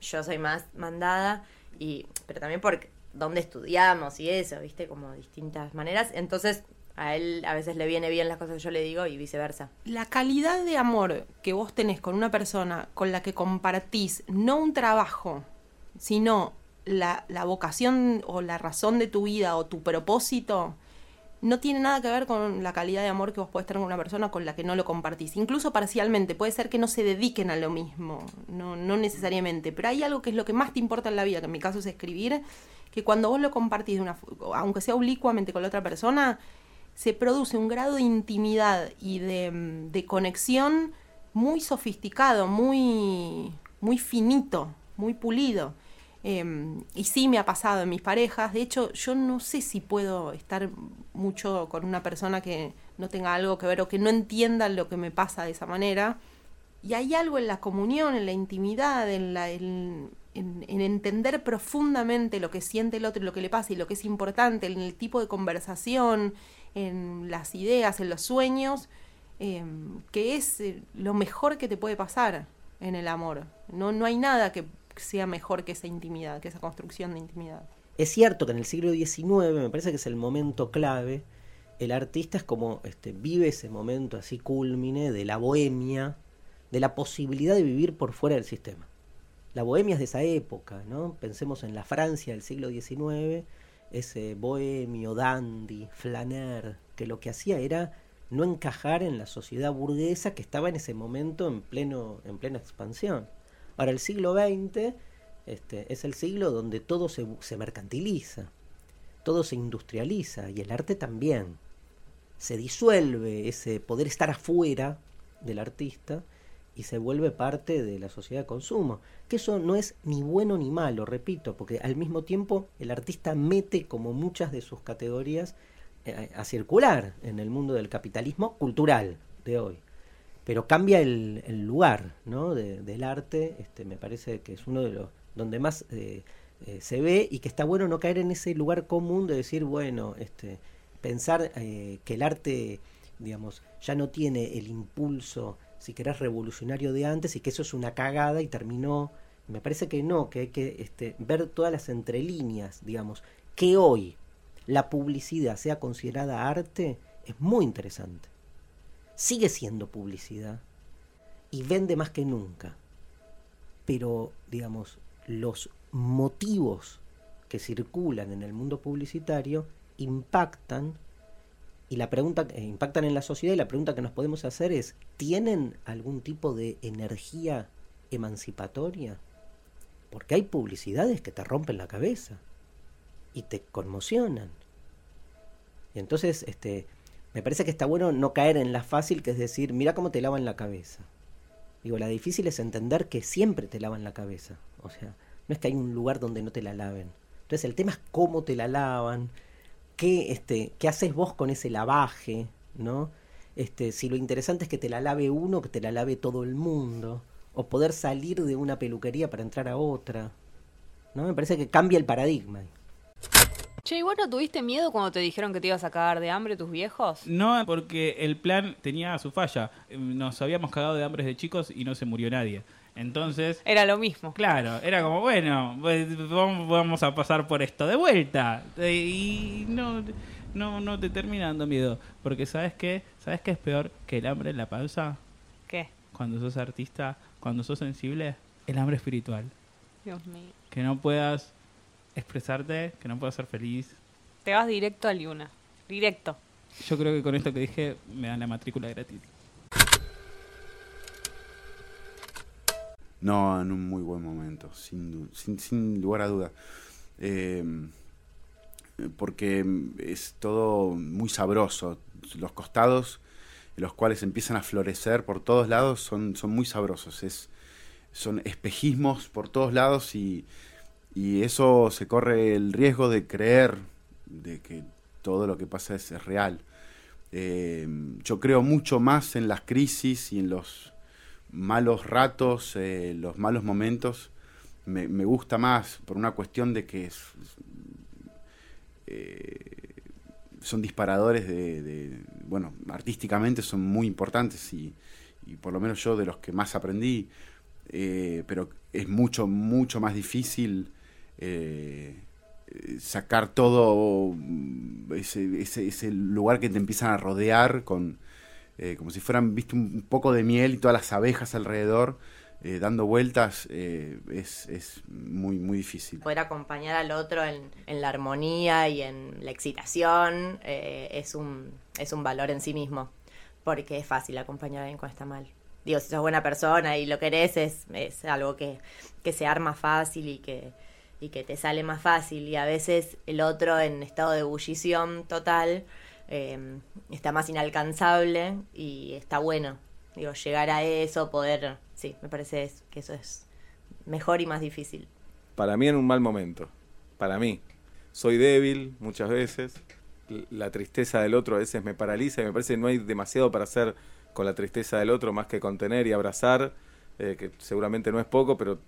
Yo soy más mandada, y pero también porque dónde estudiamos y eso, ¿viste? Como distintas maneras. Entonces, a él a veces le viene bien las cosas que yo le digo y viceversa. La calidad de amor que vos tenés con una persona con la que compartís no un trabajo, sino la, la vocación o la razón de tu vida o tu propósito, no tiene nada que ver con la calidad de amor que vos podés tener con una persona con la que no lo compartís. Incluso parcialmente, puede ser que no se dediquen a lo mismo, no, no necesariamente, pero hay algo que es lo que más te importa en la vida, que en mi caso es escribir, que cuando vos lo compartís, de una, aunque sea oblicuamente con la otra persona, se produce un grado de intimidad y de, mm, de conexión muy sofisticado, muy, muy finito, muy pulido. Eh, y sí me ha pasado en mis parejas. De hecho, yo no sé si puedo estar mucho con una persona que no tenga algo que ver o que no entienda lo que me pasa de esa manera. Y hay algo en la comunión, en la intimidad, en, la, en- en entender profundamente lo que siente el otro, y lo que le pasa y lo que es importante, en el tipo de conversación, en las ideas, en los sueños, eh, que es eh, lo mejor que te puede pasar en el amor. No, no hay nada que sea mejor que esa intimidad, que esa construcción de intimidad. Es cierto que en el siglo XIX, me parece que es el momento clave, el artista es como este, vive ese momento así culmine de la bohemia, de la posibilidad de vivir por fuera del sistema. La bohemia es de esa época, ¿no? Pensemos en la Francia del siglo XIX, ese bohemio, dandy, flaner, que lo que hacía era no encajar en la sociedad burguesa que estaba en ese momento en pleno en plena expansión. Ahora el siglo XX este, es el siglo donde todo se, se mercantiliza, todo se industrializa y el arte también. Se disuelve ese poder estar afuera del artista y se vuelve parte de la sociedad de consumo. Que eso no es ni bueno ni malo, repito, porque al mismo tiempo el artista mete como muchas de sus categorías eh, a circular en el mundo del capitalismo cultural de hoy. Pero cambia el, lugar ¿no? de- del arte, este, me parece que es uno de los donde más eh, eh, se ve y que está bueno no caer en ese lugar común de decir, bueno, este, pensar eh, que el arte, digamos, ya no tiene el impulso, si querés, revolucionario de antes y que eso es una cagada y terminó. Me parece que no, que hay que este, ver todas las entrelíneas, digamos, que hoy la publicidad sea considerada arte es muy interesante. Sigue siendo publicidad y vende más que nunca. Pero, digamos, los motivos que circulan en el mundo publicitario impactan y la pregunta eh, impactan en la sociedad y la pregunta que nos podemos hacer es ¿tienen algún tipo de energía emancipatoria? Porque hay publicidades que te rompen la cabeza y te conmocionan. Y entonces, este, me parece que está bueno no caer en la fácil que es decir, mira cómo te lavan la cabeza. Digo, la difícil es entender que siempre te lavan la cabeza. O sea, no es que hay un lugar donde no te la laven. Entonces el tema es cómo te la lavan, qué, este, qué haces vos con ese lavaje, ¿no? Este, si lo interesante es que te la lave uno, que te la lave todo el mundo, o poder salir de una peluquería para entrar a otra. ¿No? Me parece que cambia el paradigma. Che, ¿y vos no tuviste miedo cuando te dijeron que te ibas a cagar de hambre tus viejos? No, porque el plan tenía su falla. Nos habíamos cagado de hambre de chicos y no se murió nadie. Entonces... Era lo mismo. Claro, era como, bueno, pues, vamos a pasar por esto de vuelta. Y no, no, no te termina dando miedo. Porque ¿sabes qué? ¿Sabes qué es peor que el hambre en la panza? ¿Qué? Cuando sos artista, cuando sos sensible, el hambre espiritual. Dios mío. Que no puedas expresarte, que no puedas ser feliz. Te vas directo a Liuna. Directo. Yo creo que con esto que dije me dan la matrícula gratis. No, en un muy buen momento, sin, sin, sin lugar a duda. Eh, porque es todo muy sabroso. Los costados, los cuales empiezan a florecer por todos lados, son, muy sabrosos. Es, son espejismos por todos lados y, y eso se corre el riesgo de creer de que todo lo que pasa es, real. Eh, yo creo mucho más en las crisis y en los malos ratos, eh, los malos momentos. Me, gusta más por una cuestión de que eh, son disparadores de, bueno, artísticamente son muy importantes y, por lo menos yo de los que más aprendí, eh, pero es mucho, mucho más difícil sacar todo mm, ese, ese, ese lugar que te empiezan a rodear con eh, como si fueran, viste, un, poco de miel y todas las abejas alrededor eh, dando vueltas, eh, es, es muy, muy difícil. Poder acompañar al otro en, en la armonía y en la excitación es, un, es un valor en sí mismo, porque es fácil acompañar a alguien cuando está mal. Digo, si sos buena persona y lo querés, es, es algo que, que se arma fácil y que, y que te sale más fácil. Y a veces el otro en estado de ebullición total eh, está más inalcanzable y está bueno. Digo, llegar a eso, poder, sí, me parece que eso es mejor y más difícil. Para mí en un mal momento. Para mí. Soy débil muchas veces. La tristeza del otro a veces me paraliza y me parece que no hay demasiado para hacer con la tristeza del otro más que contener y abrazar, eh, que seguramente no es poco, pero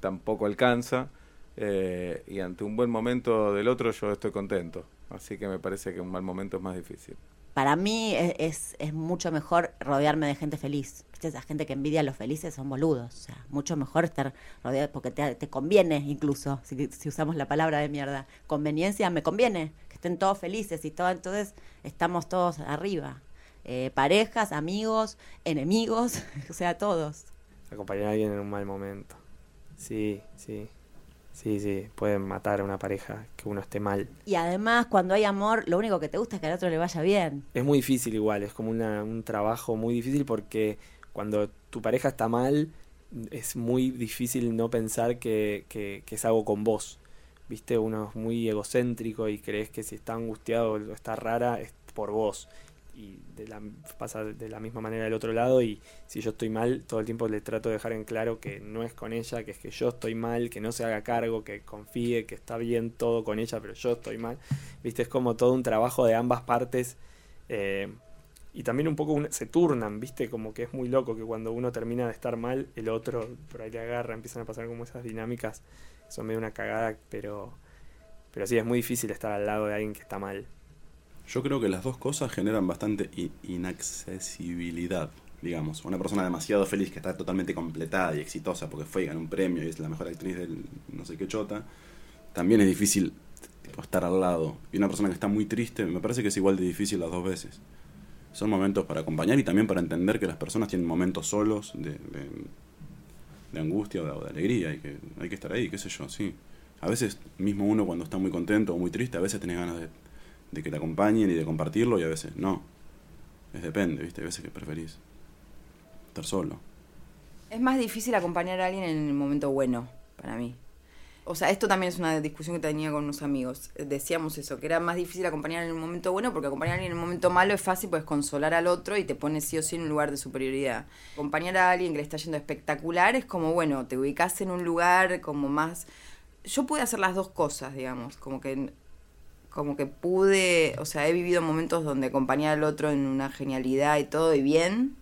tampoco alcanza. Eh, y ante un buen momento del otro yo estoy contento. Así que me parece que un mal momento es más difícil. Para mí es, es, es mucho mejor rodearme de gente feliz. Esa gente que envidia a los felices son boludos. O sea, mucho mejor estar rodeado, porque te, te conviene incluso, si, si usamos la palabra de mierda. Conveniencia, me conviene que estén todos felices y todo. Entonces estamos todos arriba. Eh, parejas, amigos, enemigos, *laughs* o sea, todos. Acompañar a alguien en un mal momento. Sí, sí. Sí, sí. Pueden matar a una pareja que uno esté mal. Y además, cuando hay amor, lo único que te gusta es que al otro le vaya bien. Es muy difícil igual, es como una- un trabajo muy difícil porque cuando tu pareja está mal, es muy difícil no pensar que, que, que es algo con vos. Viste, uno es muy egocéntrico y crees que si está angustiado o está rara es por vos. Y de la, pasa de la misma manera del otro lado y si yo estoy mal, todo el tiempo le trato de dejar en claro que no es con ella, que es que yo estoy mal, que no se haga cargo, que confíe, que está bien todo con ella, pero yo estoy mal. Viste, es como todo un trabajo de ambas partes. eh, y también un poco se turnan, ¿viste? Como que es muy loco que cuando uno termina de estar mal, el otro por ahí le agarra, empiezan a pasar como esas dinámicas son medio una cagada, pero, pero sí, es muy difícil estar al lado de alguien que está mal. Yo creo que las dos cosas generan bastante inaccesibilidad, digamos. Una persona demasiado feliz que está totalmente completada y exitosa porque fue y ganó un premio y es la mejor actriz del no sé qué chota, también es difícil estar al lado. Y una persona que está muy triste, me parece que es igual de difícil las dos veces. Son momentos para acompañar y también para entender que las personas tienen momentos solos de, de, de angustia o de, o de alegría y que hay que estar ahí, qué sé yo, sí. A veces, mismo uno cuando está muy contento o muy triste, a veces tenés ganas de, de que te acompañen y de compartirlo y a veces no. Es depende, ¿viste? Hay veces que preferís estar solo. Es más difícil acompañar a alguien en el momento bueno, para mí. O sea, esto también es una discusión que tenía con unos amigos. Decíamos eso, que era más difícil acompañar en un momento bueno, porque acompañar a alguien en un momento malo es fácil, puedes consolar al otro y te pones sí o sí en un lugar de superioridad. Acompañar a alguien que le está yendo espectacular es como, bueno, te ubicas en un lugar como más... Yo pude hacer las dos cosas, digamos, como que como que pude, o sea, he vivido momentos donde acompañar al otro en una genialidad y todo y bien,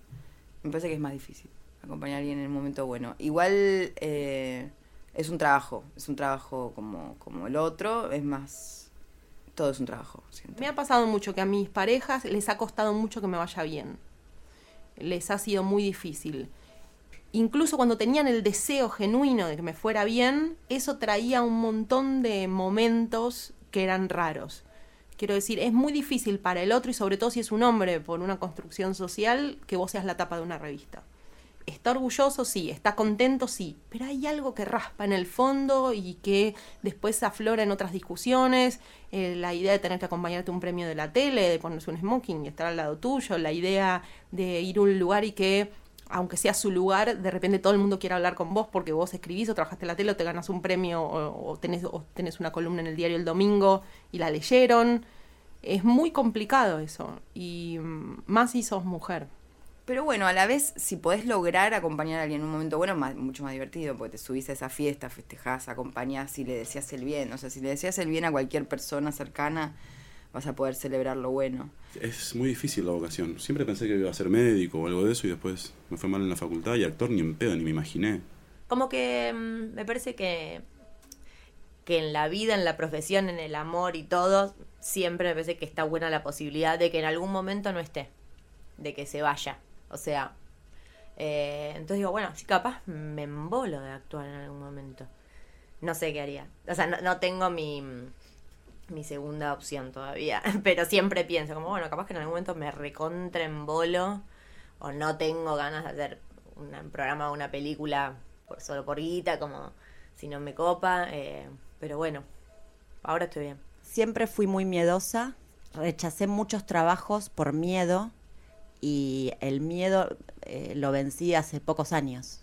me parece que es más difícil acompañar a alguien en el momento bueno. Igual eh, es un trabajo, es un trabajo como, como el otro, es más, todo es un trabajo. siento. Me ha pasado mucho que a mis parejas les ha costado mucho que me vaya bien. Les ha sido muy difícil. Incluso cuando tenían el deseo genuino de que me fuera bien, eso traía un montón de momentos que eran raros. Quiero decir, es muy difícil para el otro y sobre todo si es un hombre por una construcción social que vos seas la tapa de una revista. Está orgulloso, sí, está contento, sí, pero hay algo que raspa en el fondo y que después aflora en otras discusiones. Eh, la idea de tener que acompañarte a un premio de la tele, de ponerse un smoking y estar al lado tuyo, la idea de ir a un lugar y que, aunque sea su lugar, de repente todo el mundo quiera hablar con vos porque vos escribís o trabajaste en la tele o te ganas un premio o, tenés, o tenés una columna en el diario el domingo y la leyeron. Es muy complicado eso, y mm, más si sos mujer. Pero bueno, a la vez, si podés lograr acompañar a alguien en un momento bueno, es mucho más divertido, porque te subís a esa fiesta, festejás, acompañás y le decías el bien. O sea, si le decías el bien a cualquier persona cercana, vas a poder celebrar lo bueno. Es muy difícil la vocación. Siempre pensé que iba a ser médico o algo de eso y después me fue mal en la facultad y actor ni en pedo, ni me imaginé. Como que mm, me parece que, que en la vida, en la profesión, en el amor y todo, siempre me parece que está buena la posibilidad de que en algún momento no esté, de que se vaya. O sea, eh, entonces digo, bueno, sí, capaz me embolo de actuar en algún momento. no sé qué haría. O sea, no, no tengo mi, mi segunda opción todavía. *laughs* Pero siempre pienso, como bueno, capaz que en algún momento me recontra en bolo o no tengo ganas de hacer un programa o una película por, solo por guita, como si no me copa. eh, pero bueno, ahora estoy bien. Siempre fui muy miedosa, rechacé muchos trabajos por miedo y el miedo eh, lo vencí hace pocos años.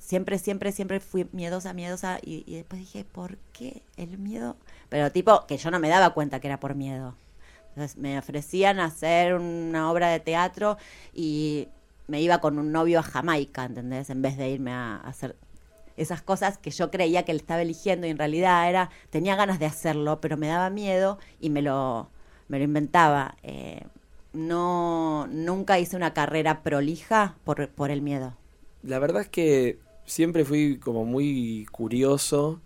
Siempre, siempre, siempre fui miedosa, miedosa y, y después dije, ¿por qué el miedo? Pero tipo que yo no me daba cuenta que era por miedo. Entonces me ofrecían hacer una obra de teatro y me iba con un novio a Jamaica, ¿entendés? En vez de irme a, a hacer esas cosas que yo creía que él estaba eligiendo y en realidad era, tenía ganas de hacerlo, pero me daba miedo y me lo, me lo inventaba. Eh, no, nunca hice una carrera prolija por, por el miedo. La verdad es que siempre fui como muy curioso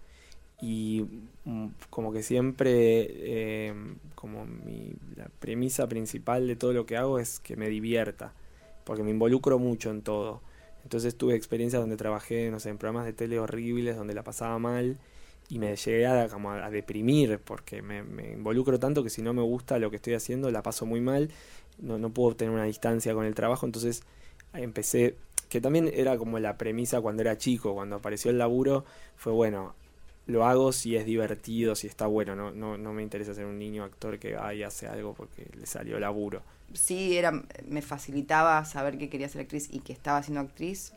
y mm, como que siempre eh, como mi la premisa principal de todo lo que hago es que me divierta porque me involucro mucho en todo. Entonces tuve experiencias donde trabajé no sé en programas de tele horribles donde la pasaba mal y me llegué a, como a, deprimir porque me, me involucro tanto que si no me gusta lo que estoy haciendo la paso muy mal no, no puedo tener una distancia con el trabajo. Entonces empecé que también era como la premisa cuando era chico cuando apareció el laburo fue bueno lo hago si es divertido, si está bueno, no, no, no me interesa ser un niño actor que va y hace algo porque le salió laburo. Sí, era, me facilitaba saber que quería ser actriz y que estaba siendo actriz,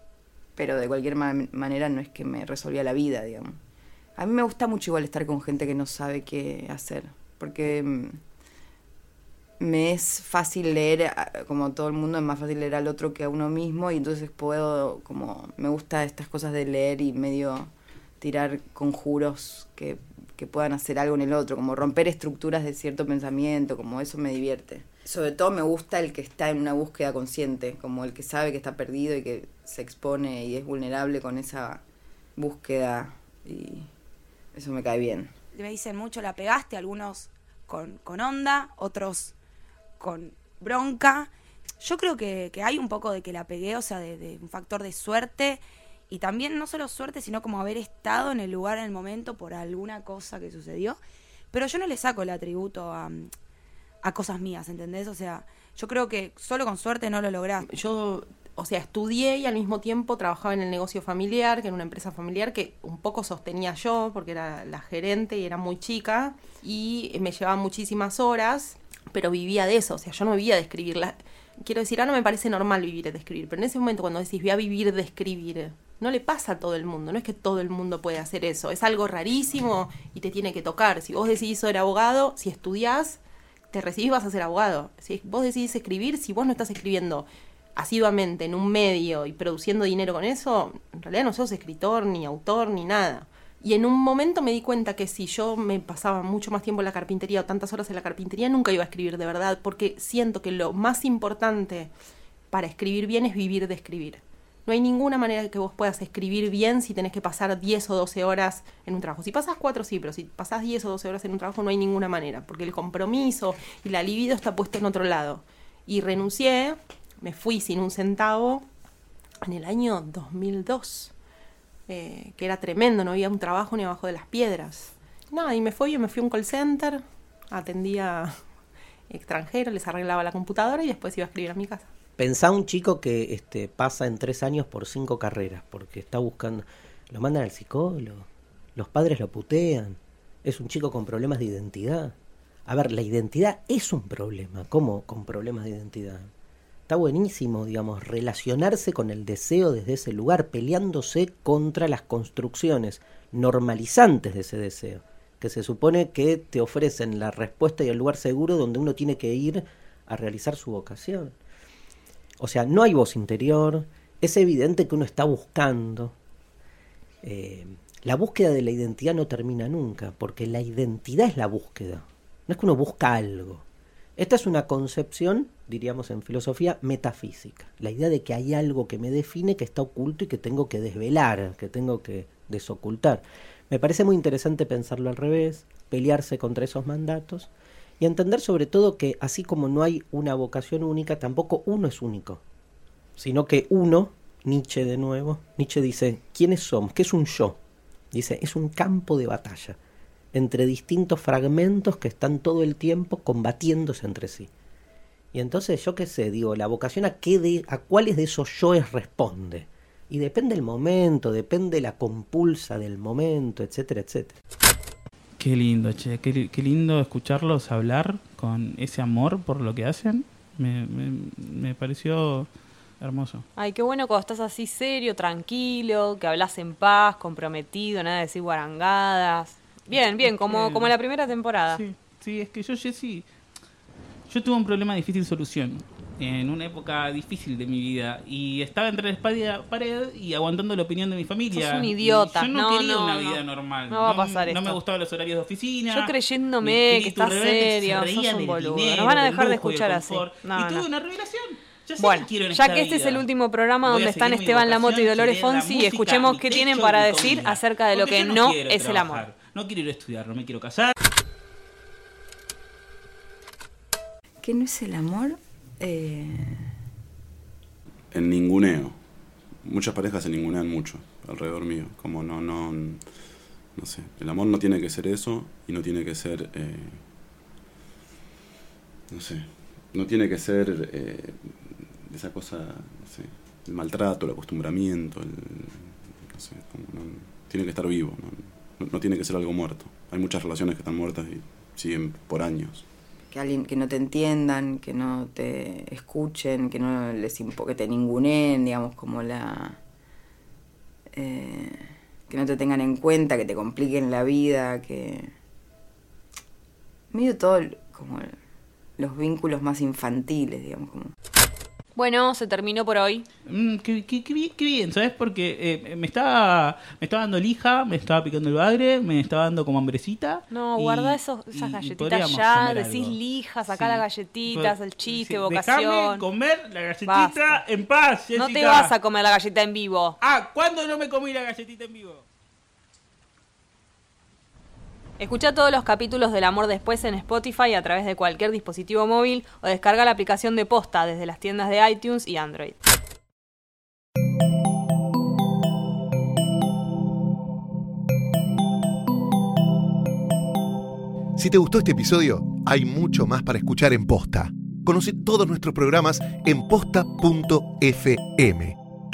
pero de cualquier ma- manera no es que me resolvía la vida, digamos. A mí me gusta mucho igual estar con gente que no sabe qué hacer, porque mm, me es fácil leer, como todo el mundo, es más fácil leer al otro que a uno mismo y entonces puedo, como, me gusta estas cosas de leer y medio tirar conjuros que, que puedan hacer algo en el otro, como romper estructuras de cierto pensamiento, como eso me divierte. Sobre todo me gusta el que está en una búsqueda consciente, como el que sabe que está perdido y que se expone y es vulnerable con esa búsqueda y eso me cae bien. me dicen mucho la pegaste, algunos con, con onda, otros con bronca. Yo creo que, hay un poco de que la pegué, o sea, de, un factor de suerte y también no solo suerte, sino como haber estado en el lugar, en el momento, por alguna cosa que sucedió. Pero yo no le saco el atributo a, a cosas mías, ¿entendés? O sea, yo creo que solo con suerte no lo lográs. Yo, o sea, estudié y al mismo tiempo trabajaba en el negocio familiar, que era una empresa familiar que un poco sostenía yo, porque era la gerente y era muy chica, y me llevaba muchísimas horas, pero vivía de eso, o sea, yo no vivía de escribir. La- Quiero decir, ahora me parece normal vivir de escribir, pero en ese momento cuando decís voy a vivir de escribir, no le pasa a todo el mundo, no es que todo el mundo puede hacer eso, es algo rarísimo y te tiene que tocar. Si vos decidís ser abogado, si estudiás, te recibís vas a ser abogado. Si vos decidís escribir, si vos no estás escribiendo asiduamente en un medio y produciendo dinero con eso, en realidad no sos escritor, ni autor, ni nada. Y en un momento me di cuenta que si yo me pasaba mucho más tiempo en la carpintería o tantas horas en la carpintería, nunca iba a escribir de verdad, porque siento que lo más importante para escribir bien es vivir de escribir. No hay ninguna manera que vos puedas escribir bien si tenés que pasar 10 o 12 horas en un trabajo. Si pasas 4 sí, pero si pasás 10 o 12 horas en un trabajo no hay ninguna manera, porque el compromiso y la libido está puesto en otro lado. Y renuncié, me fui sin un centavo en el año 2002, eh, que era tremendo, no había un trabajo ni abajo de las piedras. Nada, y me fui, yo me fui a un call center, atendía *laughs* extranjeros, les arreglaba la computadora y después iba a escribir a mi casa. Pensá un chico que este, pasa en tres años por cinco carreras, porque está buscando, lo mandan al psicólogo, los padres lo putean, es un chico con problemas de identidad. A ver, la identidad es un problema, ¿cómo con problemas de identidad? Está buenísimo, digamos, relacionarse con el deseo desde ese lugar, peleándose contra las construcciones normalizantes de ese deseo, que se supone que te ofrecen la respuesta y el lugar seguro donde uno tiene que ir a realizar su vocación. O sea, no hay voz interior, es evidente que uno está buscando. Eh, la búsqueda de la identidad no termina nunca, porque la identidad es la búsqueda. No es que uno busca algo. Esta es una concepción, diríamos en filosofía, metafísica. La idea de que hay algo que me define, que está oculto y que tengo que desvelar, que tengo que desocultar. Me parece muy interesante pensarlo al revés, pelearse contra esos mandatos y entender sobre todo que así como no hay una vocación única, tampoco uno es único, sino que uno, Nietzsche de nuevo, Nietzsche dice, ¿quiénes somos? ¿Qué es un yo? Dice, es un campo de batalla entre distintos fragmentos que están todo el tiempo combatiéndose entre sí. Y entonces yo qué sé, digo, la vocación a qué de, a cuáles de esos yoes responde. Y depende el momento, depende la compulsa del momento, etcétera, etcétera. Qué lindo, che, qué, qué lindo escucharlos hablar con ese amor por lo que hacen. Me, me, me pareció hermoso. Ay, qué bueno cuando estás así serio, tranquilo, que hablas en paz, comprometido, nada de decir guarangadas. Bien, bien, como, que- como la primera temporada. Sí, sí, es que yo, Jessy, yo tuve un problema de difícil solución en una época difícil de mi vida y estaba entre la y pared y aguantando la opinión de mi familia. Sos un Y idiota. Yo no, No, quería no, una no. vida normal. No va a pasar No me esto. gustaban los horarios de oficina. Yo creyéndome que estás se serio, reía sos un boludo. dinero, Nos van a dejar de y escuchar así. y tuve una revelación. Ya sé Bueno, en ya que este es el último programa donde están Esteban Lamoto y Dolores que es Fonsi, y escuchemos qué tienen y para decir acerca de lo que no es el amor. No quiero ir a estudiar, no me quiero casar. ¿Qué no es el amor? Eh, En ninguneo. Muchas parejas se ningunean mucho alrededor mío. Como no, no, no sé. El amor no tiene que ser eso y no tiene que ser, eh, no sé, no tiene que ser eh, esa cosa, no sé, el maltrato, el acostumbramiento, el, no sé, como no- tiene que estar vivo, no tiene que ser algo muerto. Hay muchas relaciones que están muertas y siguen por años. Que alguien que no te entiendan, que no te escuchen, que no les que te ninguneen, digamos, como la eh, que no te tengan en cuenta, que te compliquen la vida, que medio todo como los vínculos más infantiles, digamos, como Bueno, se terminó por hoy. Mm, qué, qué- qué bien, qué bien, ¿sabes? Porque eh, me, estaba, me estaba dando lija, me estaba picando el bagre, me estaba dando como hambrecita. No, y- guarda esos, esas y galletitas ya, decís lijas, sacá Sí. las galletitas, el chiste, vocación. Déjame comer la galletita Basta. en paz, No te vas a comer la galleta en vivo. Ah, ¿cuándo no me comí la galletita en vivo? Escucha todos los capítulos del Amor Después en Spotify a través de cualquier dispositivo móvil o descarga la aplicación de posta desde las tiendas de iTunes y Android. Si te gustó este episodio, hay mucho más para escuchar en Posta. Conoce todos nuestros programas en posta.fm.